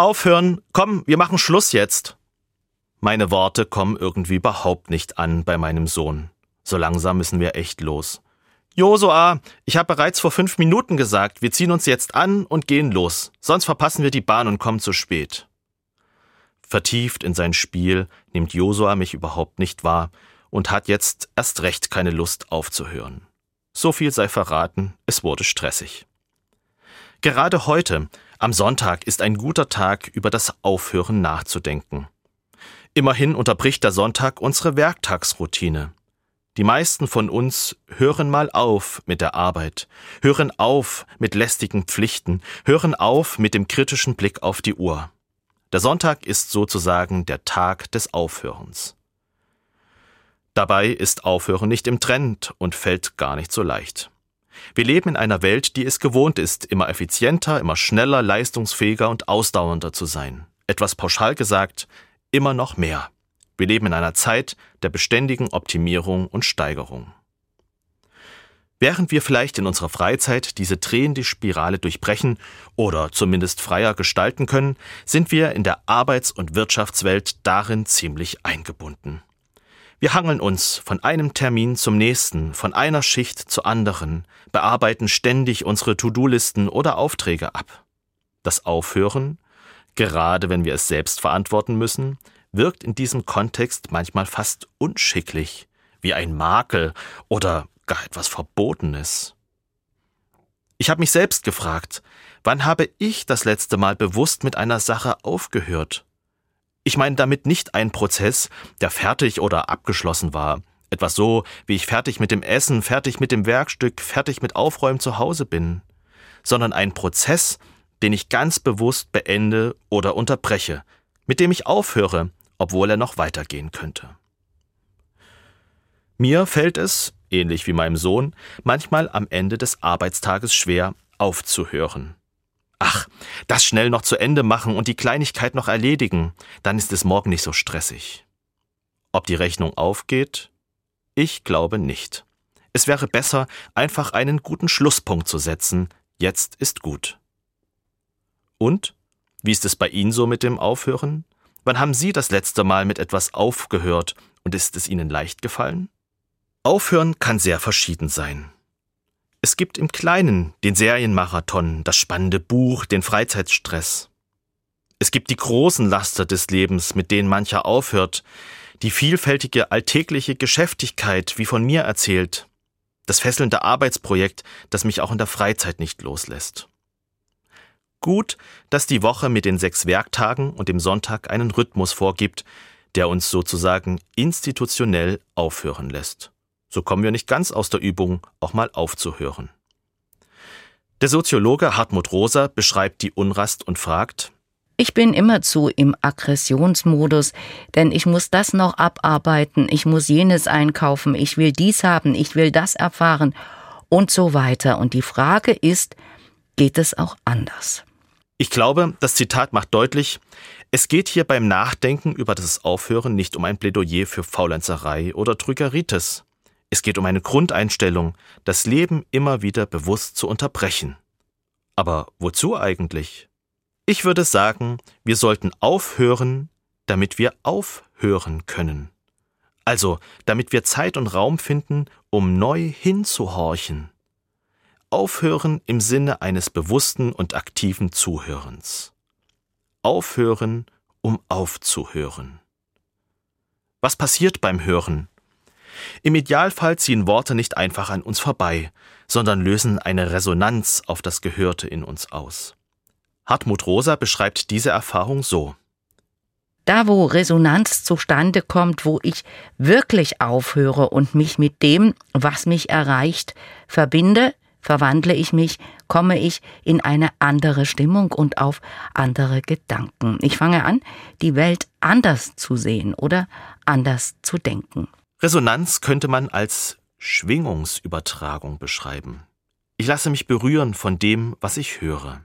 Aufhören, komm, wir machen Schluss jetzt. Meine Worte kommen irgendwie überhaupt nicht an bei meinem Sohn. So langsam müssen wir echt los. Josua, ich habe bereits vor fünf Minuten gesagt, wir ziehen uns jetzt an und gehen los, sonst verpassen wir die Bahn und kommen zu spät. Vertieft in sein Spiel nimmt Josua mich überhaupt nicht wahr und hat jetzt erst recht keine Lust aufzuhören. So viel sei verraten, es wurde stressig. Gerade heute, am Sonntag, ist ein guter Tag, über das Aufhören nachzudenken. Immerhin unterbricht der Sonntag unsere Werktagsroutine. Die meisten von uns hören mal auf mit der Arbeit, hören auf mit lästigen Pflichten, hören auf mit dem kritischen Blick auf die Uhr. Der Sonntag ist sozusagen der Tag des Aufhörens. Dabei ist Aufhören nicht im Trend und fällt gar nicht so leicht. Wir leben in einer Welt, die es gewohnt ist, immer effizienter, immer schneller, leistungsfähiger und ausdauernder zu sein. Etwas pauschal gesagt, immer noch mehr. Wir leben in einer Zeit der beständigen Optimierung und Steigerung. Während wir vielleicht in unserer Freizeit diese drehende Spirale durchbrechen oder zumindest freier gestalten können, sind wir in der Arbeits- und Wirtschaftswelt darin ziemlich eingebunden. Wir hangeln uns von einem Termin zum nächsten, von einer Schicht zur anderen, bearbeiten ständig unsere To-Do-Listen oder Aufträge ab. Das Aufhören, gerade wenn wir es selbst verantworten müssen, wirkt in diesem Kontext manchmal fast unschicklich, wie ein Makel oder gar etwas Verbotenes. Ich habe mich selbst gefragt, wann habe ich das letzte Mal bewusst mit einer Sache aufgehört? Ich meine damit nicht einen Prozess, der fertig oder abgeschlossen war, etwas so, wie ich fertig mit dem Essen, fertig mit dem Werkstück, fertig mit Aufräumen zu Hause bin, sondern einen Prozess, den ich ganz bewusst beende oder unterbreche, mit dem ich aufhöre, obwohl er noch weitergehen könnte. Mir fällt es, ähnlich wie meinem Sohn, manchmal am Ende des Arbeitstages schwer, aufzuhören. Ach, das schnell noch zu Ende machen und die Kleinigkeit noch erledigen, dann ist es morgen nicht so stressig. Ob die Rechnung aufgeht? Ich glaube nicht. Es wäre besser, einfach einen guten Schlusspunkt zu setzen. Jetzt ist gut. Und? Wie ist es bei Ihnen so mit dem Aufhören? Wann haben Sie das letzte Mal mit etwas aufgehört und ist es Ihnen leicht gefallen? Aufhören kann sehr verschieden sein. Es gibt im Kleinen den Serienmarathon, das spannende Buch, den Freizeitstress. Es gibt die großen Laster des Lebens, mit denen mancher aufhört, die vielfältige alltägliche Geschäftigkeit, wie von mir erzählt, das fesselnde Arbeitsprojekt, das mich auch in der Freizeit nicht loslässt. Gut, dass die Woche mit den sechs Werktagen und dem Sonntag einen Rhythmus vorgibt, der uns sozusagen institutionell aufhören lässt. So kommen wir nicht ganz aus der Übung, auch mal aufzuhören. Der Soziologe Hartmut Rosa beschreibt die Unrast und fragt, ich bin immerzu im Aggressionsmodus, denn ich muss das noch abarbeiten, ich muss jenes einkaufen, ich will dies haben, ich will das erfahren und so weiter. Und die Frage ist, geht es auch anders? Ich glaube, das Zitat macht deutlich, es geht hier beim Nachdenken über das Aufhören nicht um ein Plädoyer für Faulenzerei oder Trügeritis. Es geht um eine Grundeinstellung, das Leben immer wieder bewusst zu unterbrechen. Aber wozu eigentlich? Ich würde sagen, wir sollten aufhören, damit wir aufhören können. Also, damit wir Zeit und Raum finden, um neu hinzuhorchen. Aufhören im Sinne eines bewussten und aktiven Zuhörens. Aufhören, um aufzuhören. Was passiert beim Hören? Im Idealfall ziehen Worte nicht einfach an uns vorbei, sondern lösen eine Resonanz auf das Gehörte in uns aus. Hartmut Rosa beschreibt diese Erfahrung so. Da, wo Resonanz zustande kommt, wo ich wirklich aufhöre und mich mit dem, was mich erreicht, verbinde, verwandle ich mich, komme ich in eine andere Stimmung und auf andere Gedanken. Ich fange an, die Welt anders zu sehen oder anders zu denken. Resonanz könnte man als Schwingungsübertragung beschreiben. Ich lasse mich berühren von dem, was ich höre.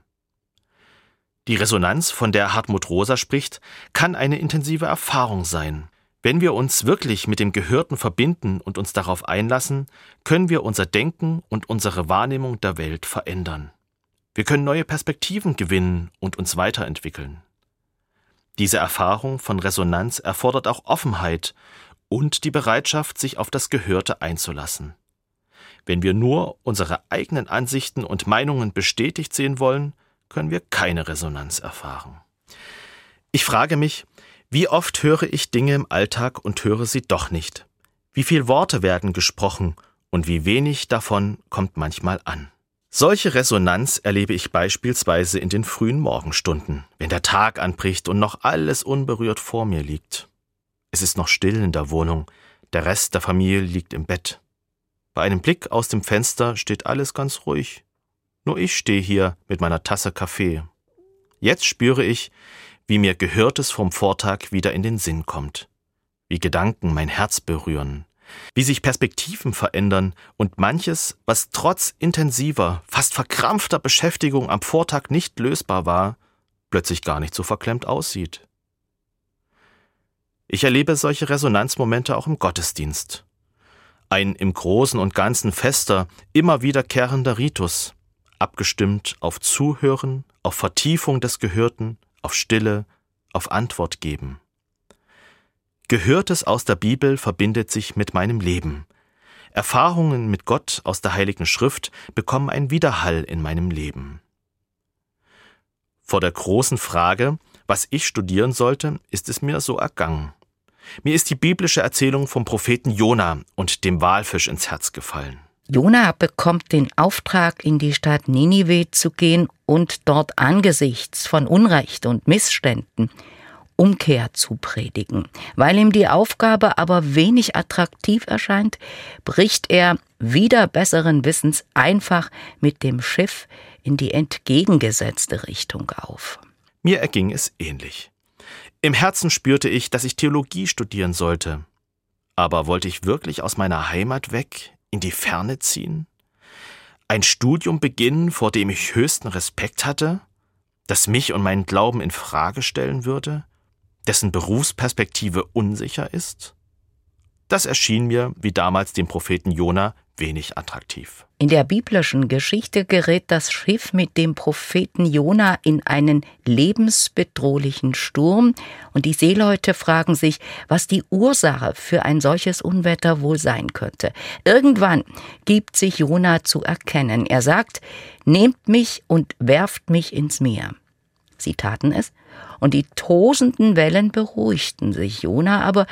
Die Resonanz, von der Hartmut Rosa spricht, kann eine intensive Erfahrung sein. Wenn wir uns wirklich mit dem Gehörten verbinden und uns darauf einlassen, können wir unser Denken und unsere Wahrnehmung der Welt verändern. Wir können neue Perspektiven gewinnen und uns weiterentwickeln. Diese Erfahrung von Resonanz erfordert auch Offenheit und die Bereitschaft, sich auf das Gehörte einzulassen. Wenn wir nur unsere eigenen Ansichten und Meinungen bestätigt sehen wollen, können wir keine Resonanz erfahren. Ich frage mich, wie oft höre ich Dinge im Alltag und höre sie doch nicht? Wie viele Worte werden gesprochen und wie wenig davon kommt manchmal an? Solche Resonanz erlebe ich beispielsweise in den frühen Morgenstunden, wenn der Tag anbricht und noch alles unberührt vor mir liegt. Es ist noch still in der Wohnung, der Rest der Familie liegt im Bett. Bei einem Blick aus dem Fenster steht alles ganz ruhig. Nur ich stehe hier mit meiner Tasse Kaffee. Jetzt spüre ich, wie mir Gehörtes vom Vortag wieder in den Sinn kommt, wie Gedanken mein Herz berühren, wie sich Perspektiven verändern und manches, was trotz intensiver, fast verkrampfter Beschäftigung am Vortag nicht lösbar war, plötzlich gar nicht so verklemmt aussieht. Ich erlebe solche Resonanzmomente auch im Gottesdienst. Ein im Großen und Ganzen fester, immer wiederkehrender Ritus, abgestimmt auf Zuhören, auf Vertiefung des Gehörten, auf Stille, auf Antwort geben. Gehörtes aus der Bibel verbindet sich mit meinem Leben. Erfahrungen mit Gott aus der Heiligen Schrift bekommen einen Widerhall in meinem Leben. Vor der großen Frage, was ich studieren sollte, ist es mir so ergangen. Mir ist die biblische Erzählung vom Propheten Jona und dem Walfisch ins Herz gefallen. Jona bekommt den Auftrag, in die Stadt Ninive zu gehen und dort angesichts von Unrecht und Missständen Umkehr zu predigen. Weil ihm die Aufgabe aber wenig attraktiv erscheint, bricht er wieder besseren Wissens einfach mit dem Schiff in die entgegengesetzte Richtung auf. Mir erging es ähnlich. Im Herzen spürte ich, dass ich Theologie studieren sollte. Aber wollte ich wirklich aus meiner Heimat weg, in die Ferne ziehen? Ein Studium beginnen, vor dem ich höchsten Respekt hatte, das mich und meinen Glauben in Frage stellen würde? dessen Berufsperspektive unsicher ist? Das erschien mir, wie damals dem Propheten Jona, wenig attraktiv. In der biblischen Geschichte gerät das Schiff mit dem Propheten Jona in einen lebensbedrohlichen Sturm und die Seeleute fragen sich, was die Ursache für ein solches Unwetter wohl sein könnte. Irgendwann gibt sich Jona zu erkennen. Er sagt, nehmt mich und werft mich ins Meer. Sie taten es, und die tosenden Wellen beruhigten sich. Jona aber,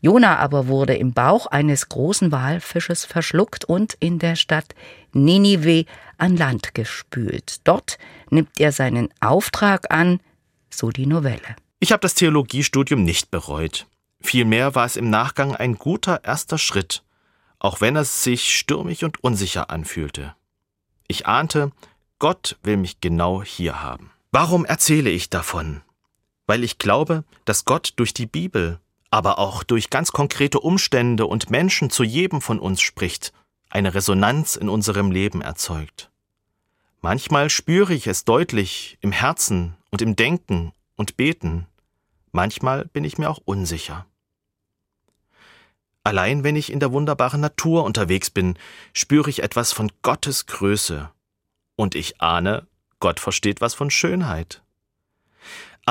Jona aber wurde im Bauch eines großen Walfisches verschluckt und in der Stadt Ninive an Land gespült. Dort nimmt er seinen Auftrag an, so die Novelle. Ich habe das Theologiestudium nicht bereut. Vielmehr war es im Nachgang ein guter erster Schritt, auch wenn es sich stürmig und unsicher anfühlte. Ich ahnte, Gott will mich genau hier haben. Warum erzähle ich davon? Weil ich glaube, dass Gott durch die Bibel, aber auch durch ganz konkrete Umstände und Menschen zu jedem von uns spricht, eine Resonanz in unserem Leben erzeugt. Manchmal spüre ich es deutlich im Herzen und im Denken und Beten, manchmal bin ich mir auch unsicher. Allein wenn ich in der wunderbaren Natur unterwegs bin, spüre ich etwas von Gottes Größe, und ich ahne, Gott versteht was von Schönheit.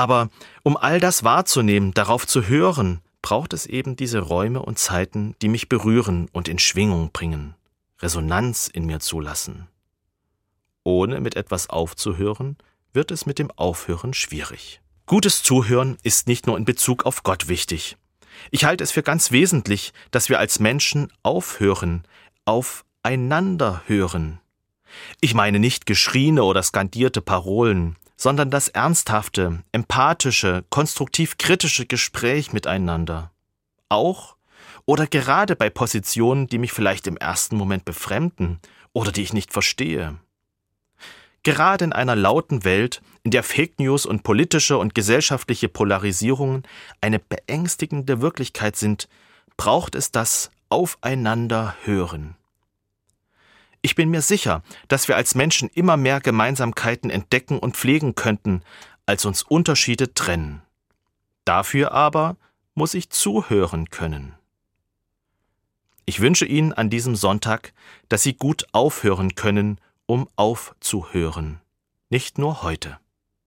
Aber um all das wahrzunehmen, darauf zu hören, braucht es eben diese Räume und Zeiten, die mich berühren und in Schwingung bringen, Resonanz in mir zulassen. Ohne mit etwas aufzuhören, wird es mit dem Aufhören schwierig. Gutes Zuhören ist nicht nur in Bezug auf Gott wichtig. Ich halte es für ganz wesentlich, dass wir als Menschen aufhören, aufeinander hören, ich meine nicht geschrieene oder skandierte Parolen, sondern das ernsthafte, empathische, konstruktiv kritische Gespräch miteinander. Auch oder gerade bei Positionen, die mich vielleicht im ersten Moment befremden oder die ich nicht verstehe. Gerade in einer lauten Welt, in der Fake News und politische und gesellschaftliche Polarisierungen eine beängstigende Wirklichkeit sind, braucht es das Aufeinander hören. Ich bin mir sicher, dass wir als Menschen immer mehr Gemeinsamkeiten entdecken und pflegen könnten, als uns Unterschiede trennen. Dafür aber muss ich zuhören können. Ich wünsche Ihnen an diesem Sonntag, dass Sie gut aufhören können, um aufzuhören, nicht nur heute.